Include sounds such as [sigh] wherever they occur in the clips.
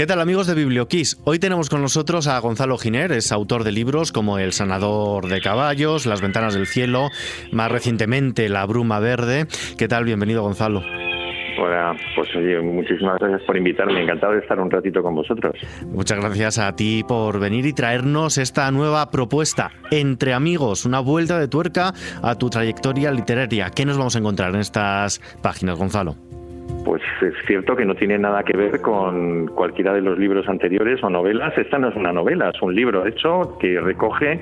¿Qué tal amigos de Biblioquiz? Hoy tenemos con nosotros a Gonzalo Giner, es autor de libros como El sanador de caballos, Las ventanas del cielo, más recientemente La bruma verde. ¿Qué tal? Bienvenido Gonzalo. Hola, pues oye, muchísimas gracias por invitarme, encantado de estar un ratito con vosotros. Muchas gracias a ti por venir y traernos esta nueva propuesta, Entre Amigos, una vuelta de tuerca a tu trayectoria literaria. ¿Qué nos vamos a encontrar en estas páginas, Gonzalo? Pues es cierto que no tiene nada que ver con cualquiera de los libros anteriores o novelas. Esta no es una novela, es un libro hecho que recoge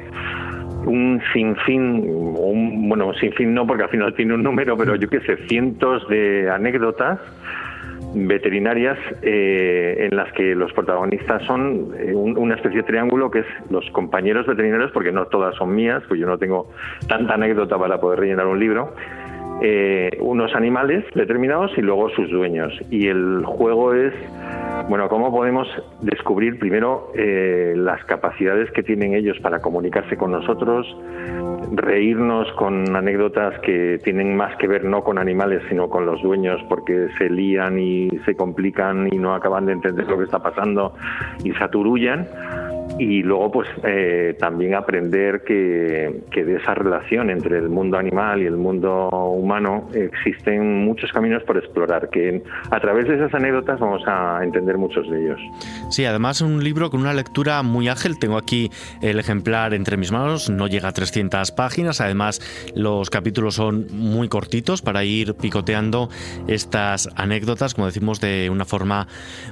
un sinfín, un, bueno, sinfín no porque al final tiene un número, pero yo qué sé, cientos de anécdotas veterinarias eh, en las que los protagonistas son eh, una especie de triángulo que es los compañeros veterinarios, porque no todas son mías, pues yo no tengo tanta anécdota para poder rellenar un libro, eh, unos animales determinados y luego sus dueños. Y el juego es, bueno, cómo podemos descubrir primero eh, las capacidades que tienen ellos para comunicarse con nosotros, reírnos con anécdotas que tienen más que ver no con animales, sino con los dueños, porque se lían y se complican y no acaban de entender lo que está pasando y se y luego pues eh, también aprender que, que, de esa relación entre el mundo animal y el mundo humano existen muchos caminos por explorar, que a través de esas anécdotas vamos a entender muchos de ellos. Sí, además un libro con una lectura muy ágil, tengo aquí el ejemplar entre mis manos, no llega a 300 páginas, además los capítulos son muy cortitos para ir picoteando estas anécdotas, como decimos, de una forma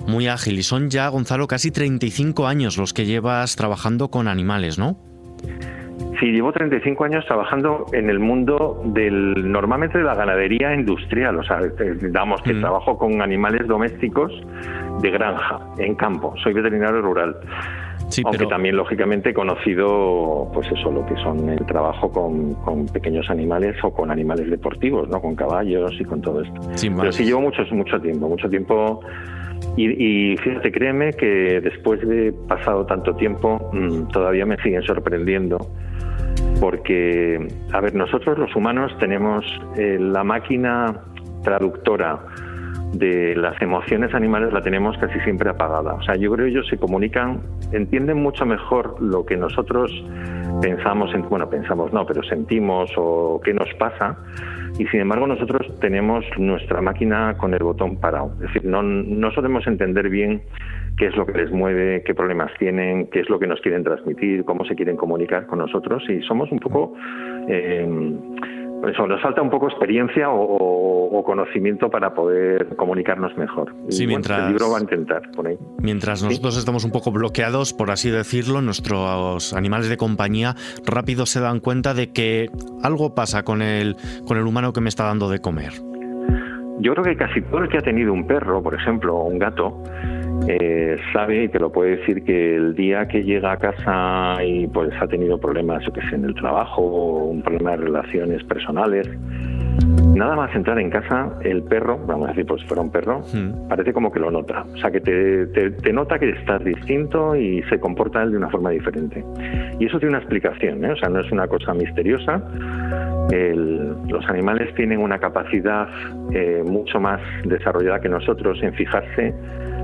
muy ágil. Y son ya, Gonzalo, casi 35 años los que lleva trabajando con animales, ¿no? Sí, llevo 35 años trabajando en el mundo del normalmente de la ganadería industrial, o sea, damos que mm. trabajo con animales domésticos de granja, en campo. Soy veterinario rural. Sí, Aunque también, lógicamente, he conocido, pues eso, lo que son el trabajo con, con, pequeños animales o con animales deportivos, ¿no? Con caballos y con todo esto. Pero sí llevo mucho, mucho tiempo, mucho tiempo y, fíjate, créeme que después de pasado tanto tiempo, mm, todavía me siguen sorprendiendo. Porque, a ver, nosotros los humanos tenemos eh, la máquina traductora de las emociones animales la tenemos casi siempre apagada. O sea, yo creo que ellos se comunican, entienden mucho mejor lo que nosotros pensamos, en, bueno, pensamos no, pero sentimos o qué nos pasa y sin embargo nosotros tenemos nuestra máquina con el botón parado. Es decir, no, no solemos entender bien qué es lo que les mueve, qué problemas tienen, qué es lo que nos quieren transmitir, cómo se quieren comunicar con nosotros y somos un poco... Eh, eso, nos falta un poco experiencia o, conocimiento para poder comunicarnos mejor. Sí, mientras, el libro va a intentar por ahí. Mientras nosotros estamos un poco bloqueados, por así decirlo, nuestros animales de compañía rápido se dan cuenta de que algo pasa con el, con el humano que me está dando de comer. Yo creo que casi todo el que ha tenido un perro, por ejemplo, o un gato, eh, sabe y te lo puede decir que el día que llega a casa y pues ha tenido problemas, yo que sé, en el trabajo o un problema de relaciones personales, nada más entrar en casa, el perro, vamos a decir, pues fuera un perro, hmm. parece como que lo nota. O sea, que te, te, nota que estás distinto y se comporta él de una forma diferente. Y eso tiene una explicación, ¿eh? o sea, no es una cosa misteriosa. los animales tienen una capacidad eh, mucho más desarrollada que nosotros en fijarse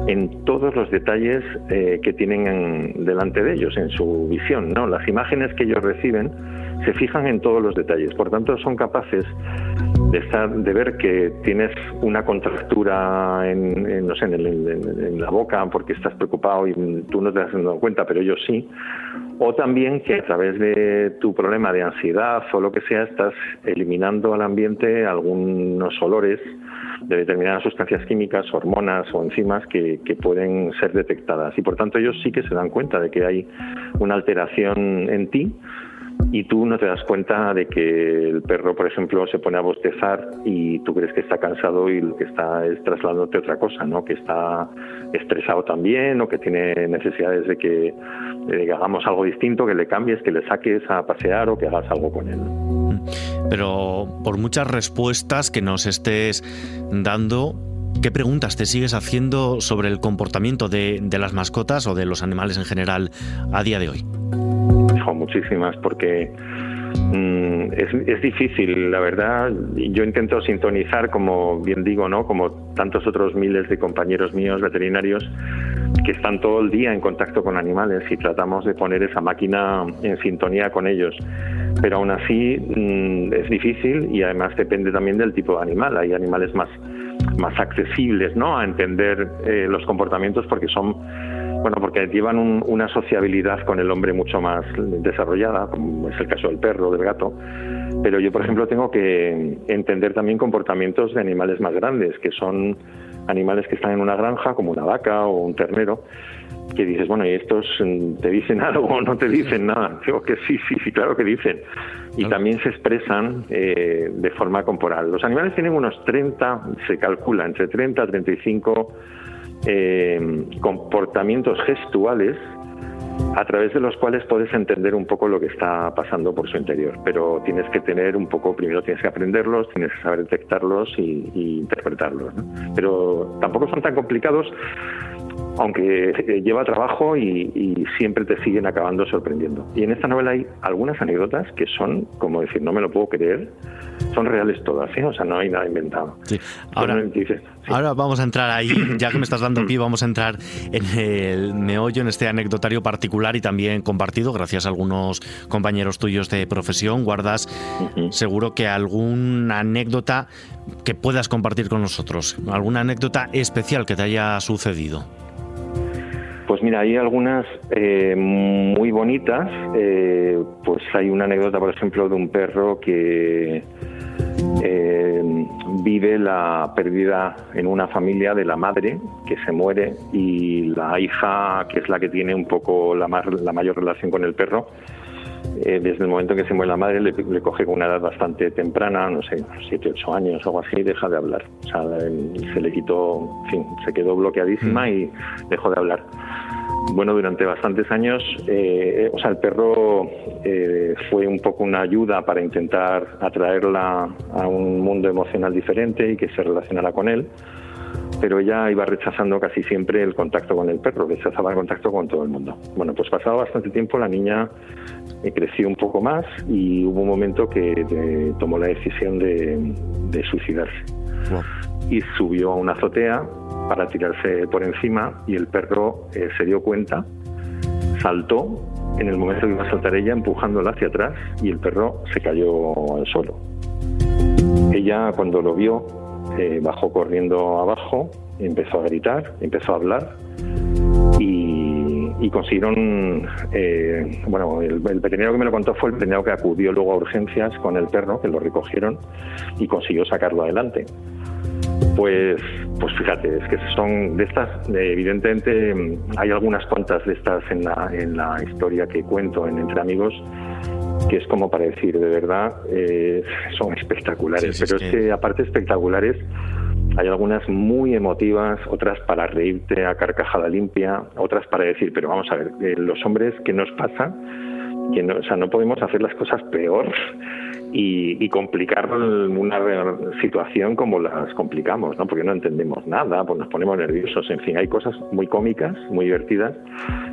en todos los detalles eh, que tienen delante de ellos, en su visión. ¿no? Las imágenes que ellos reciben se fijan en todos los detalles, por tanto son capaces de, estar, de ver que tienes una contractura en, no sé, en, la boca porque estás preocupado y tú no te has dado cuenta, pero ellos sí, o también que a través de tu problema de ansiedad o lo que sea estás eliminando al ambiente algunos olores de determinadas sustancias químicas, hormonas o enzimas que, que, pueden ser detectadas. Y por tanto ellos sí que se dan cuenta de que hay una alteración en ti y tú no te das cuenta de que el perro, por ejemplo, se pone a bostezar y tú crees que está cansado y lo que está es trasladándote otra cosa, ¿no? Que está estresado también o que tiene necesidades de que, que hagamos algo distinto, que le cambies, que le saques a pasear o que hagas algo con él. Pero por muchas respuestas que nos estés dando, ¿Qué preguntas te sigues haciendo sobre el comportamiento de, las mascotas o de los animales en general a día de hoy? Muchísimas, porque mm, es, difícil, la verdad. Yo intento sintonizar, como bien digo, ¿no? como tantos otros miles de compañeros míos veterinarios, que están todo el día en contacto con animales y tratamos de poner esa máquina en sintonía con ellos. Pero aún así mm, es difícil y además depende también del tipo de animal. Hay animales más, más accesibles ¿no? a entender eh, los comportamientos porque son bueno, porque llevan una sociabilidad con el hombre mucho más desarrollada, como es el caso del perro, del gato. Pero yo, por ejemplo, tengo que entender también comportamientos de animales más grandes, que son animales que están en una granja, como una vaca o un ternero, que dices, bueno, ¿y estos te dicen [laughs] algo o no te dicen nada? Digo que sí, sí, sí, claro que dicen. Y también se expresan eh, de forma corporal. Los animales tienen unos 30, se calcula, entre 30 a 35 eh, comportamientos gestuales a través de los cuales puedes entender un poco lo que está pasando por su interior. Pero tienes que tener un poco, primero tienes que aprenderlos, tienes que saber detectarlos y, interpretarlos. Pero tampoco son tan complicados aunque eh, lleva trabajo y, siempre te siguen acabando sorprendiendo. Y en esta novela hay algunas anécdotas que son, como decir, no me lo puedo creer, son reales todas, ¿eh? o sea, no hay nada inventado. Ahora, vamos a entrar ahí, [clears throat] ya que me estás dando aquí, vamos a entrar en el meollo, en este anecdotario particular y también compartido, gracias a algunos compañeros tuyos de profesión. Guardas seguro que alguna anécdota que puedas compartir con nosotros, alguna anécdota especial que te haya sucedido. Pues mira, hay algunas eh, muy bonitas. Eh, pues hay una anécdota, por ejemplo, de un perro que eh, vive la pérdida en una familia de la madre que se muere y la hija, que es la que tiene un poco la, la mayor relación con el perro, desde el momento en que se muere la madre le, coge con una edad bastante temprana, no sé, 7, 8 años o algo así, y deja de hablar. O sea, se le quitó, en fin, se quedó bloqueadísima mm. y dejó de hablar bueno, durante bastantes años, eh, o sea, el perro eh, fue un poco una ayuda para intentar atraerla a un mundo emocional diferente y que se relacionara con él, pero ella iba rechazando casi siempre el contacto con el perro, rechazaba el contacto con todo el mundo. Bueno, pues pasado bastante tiempo la niña eh, creció un poco más y hubo un momento que tomó la decisión de, suicidarse. Y subió a una azotea para tirarse por encima y el perro eh, se dio cuenta, saltó en el momento que iba a saltar ella empujándola hacia atrás y el perro se cayó al suelo. Ella cuando lo vio eh, bajó corriendo abajo, empezó a gritar, empezó a hablar y, consiguieron, eh, bueno, el, el, veterinario que me lo contó fue el veterinario que acudió luego a urgencias con el perro, que lo recogieron y consiguió sacarlo adelante. Pues, pues fíjate, es que son de estas, evidentemente hay algunas cuantas de estas en la, en la historia que cuento en Entre Amigos que es como para decir, de verdad, eh, son espectaculares, pero es que... aparte espectaculares, hay algunas muy emotivas, otras para reírte a carcajada limpia, otras para decir, pero vamos a ver, eh, los hombres, ¿qué nos pasa? Que no, o sea, no podemos hacer las cosas peor y, complicar una situación como las complicamos, ¿no? Porque no entendemos nada, pues nos ponemos nerviosos, en fin, hay cosas muy cómicas, muy divertidas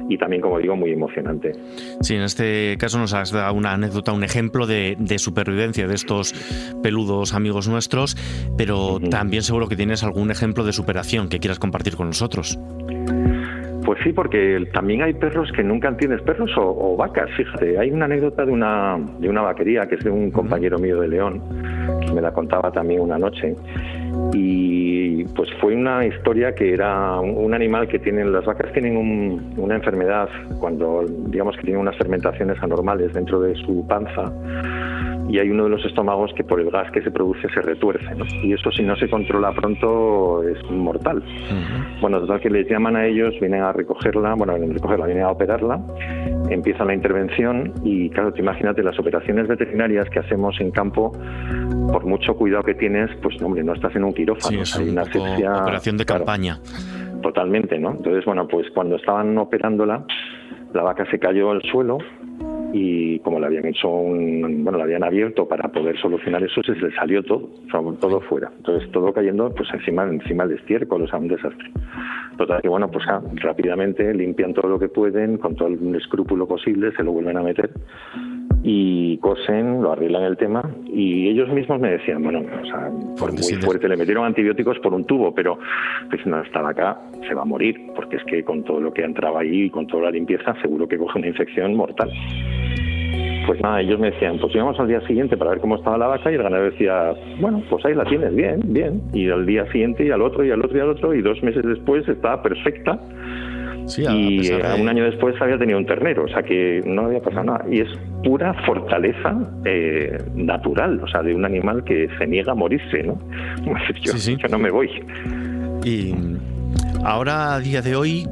y también, como digo, muy emocionante. Sí, en este caso nos has dado una anécdota, un ejemplo de, supervivencia de estos peludos amigos nuestros, pero también seguro que tienes algún ejemplo de superación que quieras compartir con nosotros. Pues sí, porque también hay perros que nunca entiendes, perros o, vacas, fíjate. Hay una anécdota de una, de una vaquería que es de un compañero mío de León, que me la contaba también una noche. Y pues fue una historia que era un, animal que tienen, las vacas tienen una enfermedad cuando digamos que tienen unas fermentaciones anormales dentro de su panza y hay uno de los estómagos que por el gas que se produce se retuerce. Y eso si no se controla pronto es mortal. Bueno, total que les llaman a ellos, vienen a recogerla, bueno, vienen a recogerla, vienen a operarla, empieza la intervención y claro, te imagínate las operaciones veterinarias que hacemos en campo, por mucho cuidado que tienes, pues hombre, no estás en un quirófano, hay una operación de campaña. totalmente, ¿no? Entonces, bueno, pues cuando estaban operándola, la vaca se cayó al suelo, y como le habían hecho un, bueno, le habían abierto para poder solucionar eso, se le salió todo, todo fuera. Entonces todo cayendo pues encima, encima del estiércol, o sea, un desastre. Total que bueno, pues ah, rápidamente limpian todo lo que pueden, con todo el escrúpulo posible, se lo vuelven a meter y cosen, lo arreglan el tema y ellos mismos me decían, bueno, o sea, por muy fuerte le metieron antibióticos por un tubo, pero pues no estaba acá, se va a morir, porque es que con todo lo que entraba ahí y con toda la limpieza seguro que coge una infección mortal. Pues nada, ellos me decían, pues íbamos al día siguiente para ver cómo estaba la vaca y el ganadero decía, bueno, pues ahí la tienes, bien, bien. Y al día siguiente y al otro y al otro y al otro y dos meses después estaba perfecta y un año después había tenido un ternero, o sea que no había pasado nada. Y es pura fortaleza eh, natural, o sea, de un animal que se niega a morirse, ¿no? [laughs] Yo, sí, yo no me voy. Y ahora, a día de hoy,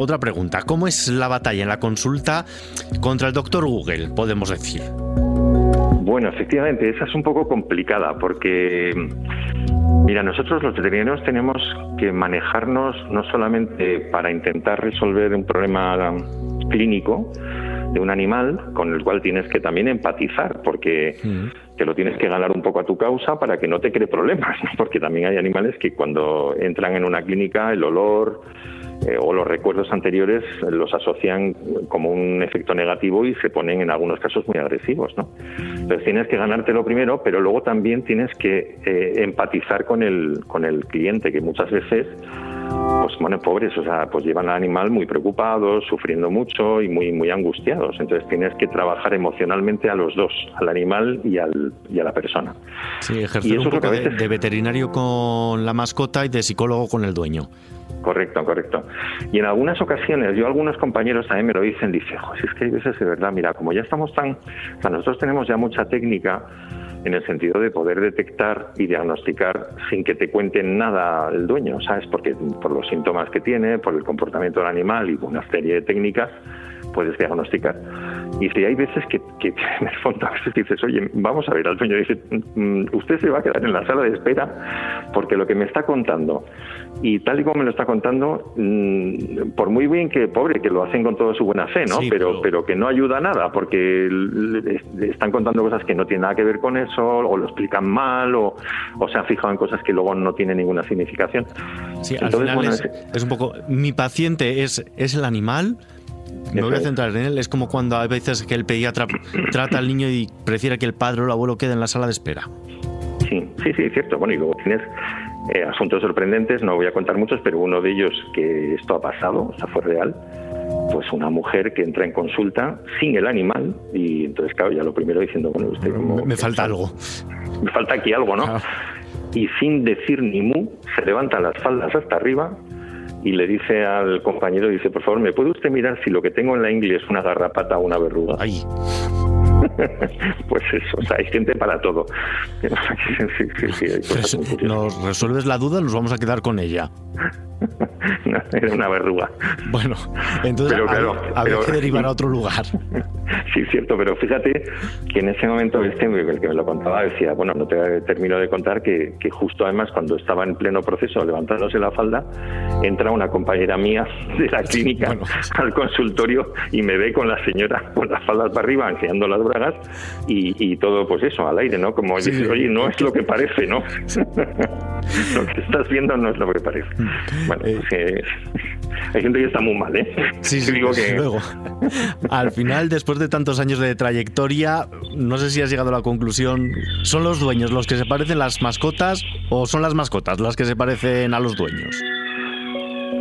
otra pregunta. ¿Cómo es la batalla en la consulta contra el doctor Google, podemos decir? Bueno, efectivamente, esa es un poco complicada porque Mira, nosotros los veterinarios tenemos que manejarnos no solamente para intentar resolver un problema clínico de un animal con el cual tienes que también empatizar, porque mm. te lo tienes que ganar un poco a tu causa para que no te cree problemas, porque también hay animales que cuando entran en una clínica el olor, eh, o los recuerdos anteriores los asocian como un efecto negativo y se ponen en algunos casos muy agresivos. ¿no? Entonces tienes que ganártelo primero, pero luego también tienes que eh, empatizar con el, con el cliente, que muchas veces pues bueno, pobres, o sea, pues llevan al animal muy preocupados, sufriendo mucho y muy muy angustiados. Entonces tienes que trabajar emocionalmente a los dos, al animal y, al, y a la persona. Sí, ejercer un poco de veterinario con la mascota y de psicólogo con el dueño. Correcto, correcto. Y en algunas ocasiones, yo algunos compañeros también me lo dicen, dice, si es que hay veces de verdad, mira, como ya estamos tan, o sea, nosotros tenemos ya mucha técnica en el sentido de poder detectar y diagnosticar sin que te cuenten nada el dueño, ¿sabes? Porque por los síntomas que tiene, por el comportamiento del animal y una serie de técnicas, puedes diagnosticar. Y si hay veces que, que, [laughs] en el fondo a veces dices, oye, vamos a ver al dueño, dice, mm, usted se va a quedar en la sala de espera porque lo que me está contando y tal y como me lo está contando, mm, por muy bien que pobre, que lo hacen con toda su buena fe, ¿no? pero, pero, que no ayuda a nada, porque están contando cosas que no tienen nada que ver con eso, o lo explican mal, o, o se han fijado en cosas que luego no tienen ninguna significación. Sí, al final es, un poco, mi paciente es, es el animal, me voy a centrar en él. Es como cuando a veces que el pediatra trata al niño y prefiere que el padre o el abuelo quede en la sala de espera. Sí, sí, sí, cierto. Bueno, y luego tienes eh, asuntos sorprendentes, no voy a contar muchos, pero uno de ellos que esto ha pasado, o sea, fue real, pues una mujer que entra en consulta sin el animal y entonces, claro, ya lo primero diciendo, bueno, usted como... Me falta algo. Me falta aquí algo, ¿no? Y sin decir ni mu, se levanta las faldas hasta arriba y le dice al compañero, dice, por favor, ¿me puede usted mirar si lo que tengo en la ingle es una garrapata o una verruga? Ay. [laughs] pues eso, o sea, hay gente para todo. [laughs] nos resuelves la duda, nos vamos a quedar con ella. [laughs] [laughs] era una verruga. Bueno, entonces había, que derivar a otro lugar. [laughs] sí, cierto, pero fíjate que en ese momento este, el que me lo contaba, decía, bueno, no te termino de contar que, que justo además cuando estaba en pleno proceso levantándose la falda, entra una compañera mía de la clínica [laughs] al consultorio y me ve con la señora con las faldas para arriba enseñando las bragas y, todo pues eso, al aire, ¿no? Como dices, oye, no es lo que parece, ¿no? lo que estás viendo no es lo que parece. Bueno, eh, [laughs] hay gente que está muy mal, ¿eh? Sí, sí, digo que... luego. [laughs] Al final, después de tantos años de trayectoria, no sé si has llegado a la conclusión, ¿son los dueños los que se parecen las mascotas o son las mascotas las que se parecen a los dueños?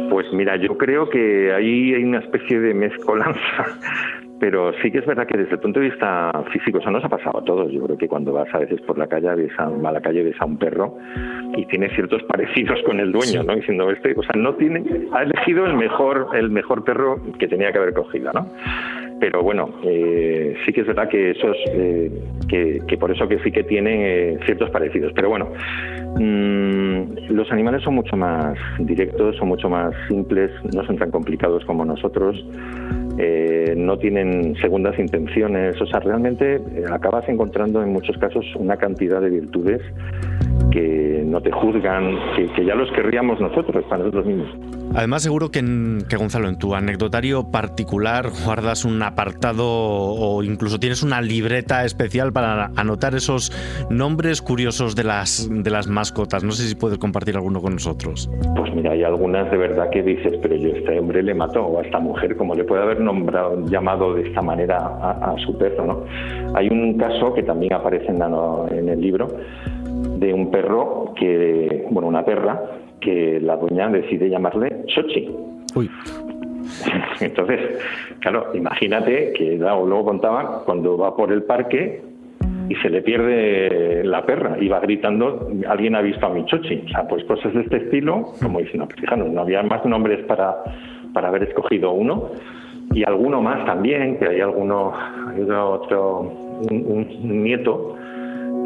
Pues mira, yo creo que ahí hay una especie de mezcolanza pero sí que es verdad que desde el punto de vista físico, eso nos ha pasado a todos. Yo creo que cuando vas a veces por la calle, ves a, la calle ves a un perro y tiene ciertos parecidos con el dueño, ¿no? Diciendo, este, o sea, no tiene, ha elegido el mejor, el mejor perro que tenía que haber cogido, ¿no? Pero bueno, eh, sí que es verdad que esos, eh, que, por eso que sí que tienen eh, ciertos parecidos. Pero bueno, mm, los animales son mucho más directos, son mucho más simples, no son tan complicados como nosotros. Eh, no tienen segundas intenciones, o sea, realmente eh, acabas encontrando en muchos casos una cantidad de virtudes que no te juzgan, que, ya los querríamos nosotros, para nosotros mismos. Además, seguro que, que, Gonzalo, en tu anecdotario particular guardas un apartado o incluso tienes una libreta especial para anotar esos nombres curiosos de las, de las mascotas. No sé si puedes compartir alguno con nosotros. Pues mira, hay algunas de verdad que dices, pero yo este hombre le mató, o a esta mujer, como le puede haber nombrado, llamado de esta manera a, su perro. ¿no? Hay un caso que también aparece en, en el libro de un perro que, bueno, una perra que la dueña decide llamarle Xochi. Uy. [laughs] Entonces, claro, imagínate que luego contaba cuando va por el parque y se le pierde la perra y va gritando, alguien ha visto a mi Chochi. O sea, pues cosas de este estilo, como diciendo, pues fijaros, no había más nombres para, para haber escogido uno y alguno más también, que hay alguno, hay otro, un nieto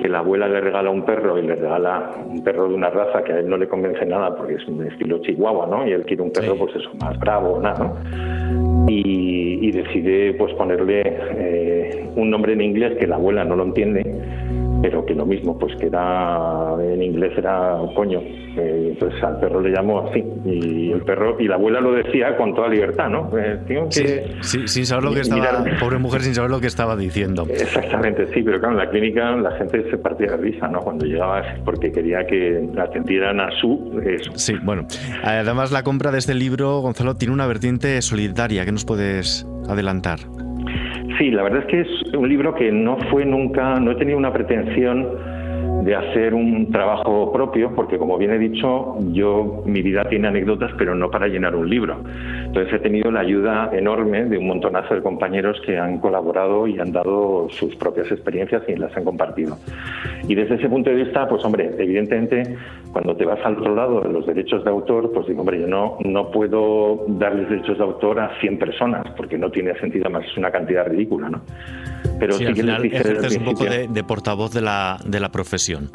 que la abuela le regala un perro y le regala un perro de una raza que a él no le convence nada porque es un estilo chihuahua, ¿no? Y él quiere un perro, pues eso, más bravo, nada, ¿no? Y, decide, pues, ponerle eh, un nombre en inglés que la abuela no lo entiende pero que lo mismo, pues que era en inglés era coño. Eh, pues al perro le llamó así. Y el perro, y la abuela lo decía con toda libertad, ¿no? Eh, sí, sin saber lo que estaba, pobre mujer sin saber lo que estaba diciendo. Exactamente, sí, pero claro, en la clínica la gente se partía de risa, ¿no? Cuando llegaba porque quería que atendieran a su eso. Sí, bueno. Además la compra de este libro, Gonzalo, tiene una vertiente solidaria. ¿Qué nos puedes adelantar? Sí, la verdad es que es un libro que no fue nunca, no he tenido una pretensión de hacer un trabajo propio, porque como bien he dicho, yo mi vida tiene anécdotas, pero no para llenar un libro. Entonces he tenido la ayuda enorme de un montonazo de compañeros que han colaborado y han dado sus propias experiencias y las han compartido. Y desde ese punto de vista, pues hombre, evidentemente cuando te vas al otro lado de los derechos de autor, pues digo, hombre, yo no, no puedo darles derechos de autor a 100 personas, porque no tiene sentido, más es una cantidad ridícula, ¿no? Pero sí, que final ejerces un poco de, portavoz de la, de la profesión.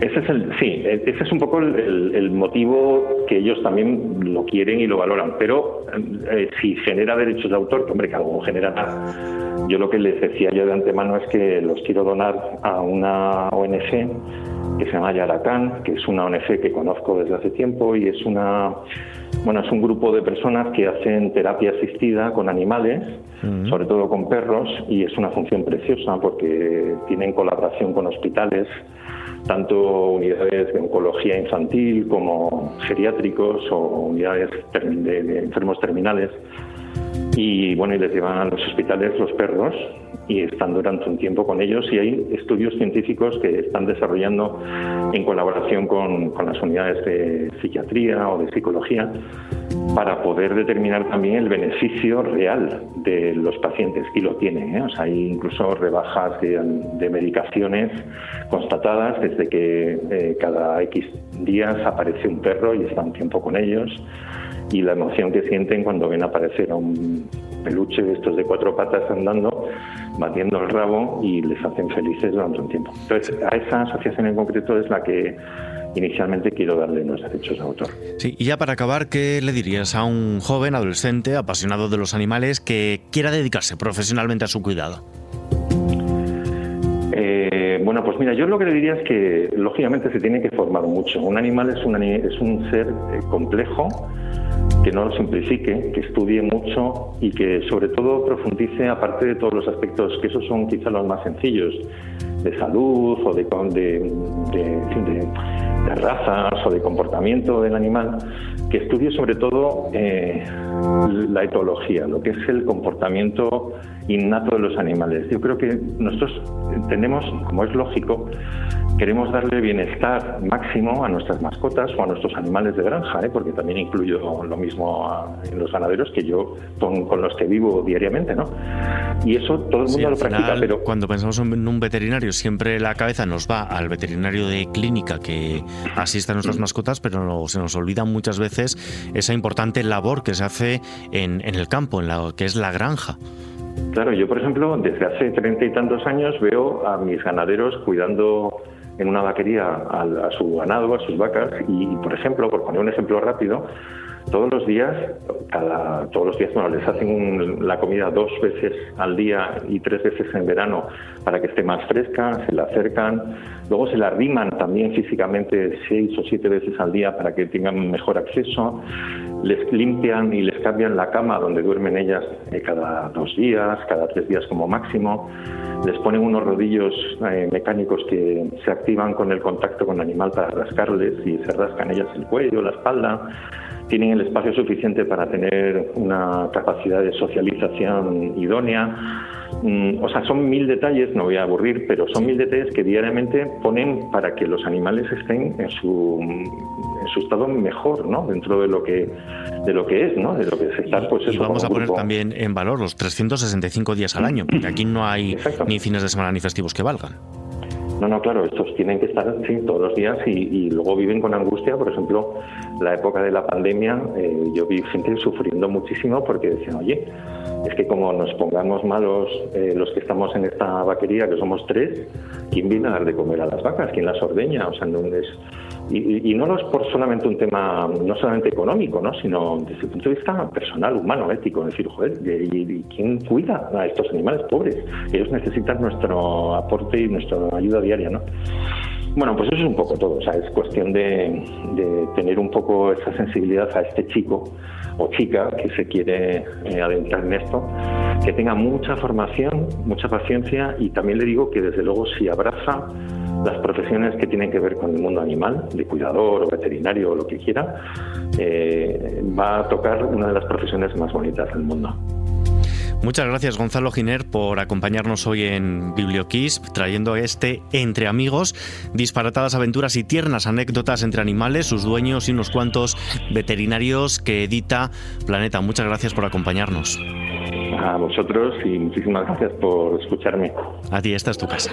Ese es el, sí, ese es un poco el, motivo que ellos también lo quieren y lo valoran. Pero eh, si genera derechos de autor, hombre, que algo genera nada. Yo lo que les decía yo de antemano es que los quiero donar a una ONG que se llama Yaracan, que es una ONG que conozco desde hace tiempo y es una bueno, es un grupo de personas que hacen terapia asistida con animales, sobre todo con perros, y es una función preciosa porque tienen colaboración con hospitales, tanto unidades de oncología infantil como geriátricos o unidades de enfermos terminales y bueno, y les llevan a los hospitales los perros y están durante un tiempo con ellos y hay estudios científicos que están desarrollando en colaboración con, con las unidades de psiquiatría o de psicología para poder determinar también el beneficio real de los pacientes y lo tienen. ¿eh? O sea, hay incluso rebajas de, medicaciones constatadas desde que eh, cada X días aparece un perro y está un tiempo con ellos y la emoción que sienten cuando ven aparecer a un peluche de estos de cuatro patas andando, batiendo el rabo y les hacen felices durante un tiempo. Entonces, a esa asociación en concreto es la que inicialmente quiero darle los derechos de autor. Sí, y ya para acabar, ¿qué le dirías a un joven adolescente apasionado de los animales que quiera dedicarse profesionalmente a su cuidado? Bueno, pues mira, yo lo que le diría es que lógicamente se tiene que formar mucho. Un animal es un, es un ser eh, complejo que no lo simplifique, que estudie mucho y que sobre todo profundice, aparte de todos los aspectos, que esos son quizá los más sencillos, de salud o de, de, de, de razas o de comportamiento del animal, que estudie sobre todo eh, la etología, lo que es el comportamiento innato de los animales. Yo creo que nosotros tenemos, como es lógico, queremos darle bienestar máximo a nuestras mascotas o a nuestros animales de granja, ¿eh? porque también incluyo lo mismo en los ganaderos que yo con, los que vivo diariamente, ¿no? Y eso todo el mundo lo practica, pero cuando pensamos en un veterinario siempre la cabeza nos va al veterinario de clínica que asiste a nuestras mascotas, pero se nos olvida muchas veces esa importante labor que se hace en, en el campo, en la que es la granja. Claro, yo por ejemplo, desde hace treinta y tantos años veo a mis ganaderos cuidando en una vaquería a, su ganado, a sus vacas, y por ejemplo, por poner un ejemplo rápido, todos los días, cada, todos los días, bueno, les hacen la comida dos veces al día y tres veces en verano para que esté más fresca, se la acercan, luego se la arriman también físicamente seis o siete veces al día para que tengan mejor acceso, les limpian y les cambian la cama donde duermen ellas eh, cada dos días, cada tres días como máximo. Les ponen unos rodillos eh, mecánicos que se activan con el contacto con el animal para rascarles y se rascan ellas el cuello, la espalda. Tienen el espacio suficiente para tener una capacidad de socialización idónea Mm, o sea, son mil detalles, no voy a aburrir, pero son mil detalles que diariamente ponen para que los animales estén en su, en su estado mejor, ¿no? Dentro de lo que de lo que es, ¿no? De lo que es estar, pues Y vamos a poner también en valor los 365 días al año, porque aquí no hay ni fines de semana ni festivos que valgan. No, no, claro, estos tienen que estar sí, todos los días y, luego viven con angustia. Por ejemplo, la época de la pandemia, eh, yo vi gente sufriendo muchísimo porque decían, oye, es que como nos pongamos malos eh, los que estamos en esta vaquería, que somos tres, ¿quién viene a dar de comer a las vacas? ¿Quién las ordeña? O sea, no es, y, no es por solamente un tema, no solamente económico, ¿no? sino desde el punto de vista personal, humano, ético. Es decir, joder, ¿y, quién cuida a estos animales pobres? Ellos necesitan nuestro aporte y nuestra ayuda diaria. ¿no? Bueno, pues eso es un poco todo. O sea, es cuestión de, de tener un poco esa sensibilidad a este chico o chica que se quiere eh, adentrar en esto, que tenga mucha formación, mucha paciencia y también le digo que desde luego si abraza las profesiones que tienen que ver con el mundo animal, de cuidador o veterinario o lo que quiera, eh, va a tocar una de las profesiones más bonitas del mundo. Muchas gracias Gonzalo Giner por acompañarnos hoy en Biblioquiz, trayendo este Entre Amigos, disparatadas aventuras y tiernas anécdotas entre animales, sus dueños y unos cuantos veterinarios que edita Planeta. Muchas gracias por acompañarnos. A vosotros y muchísimas gracias por escucharme. A ti, esta es tu casa.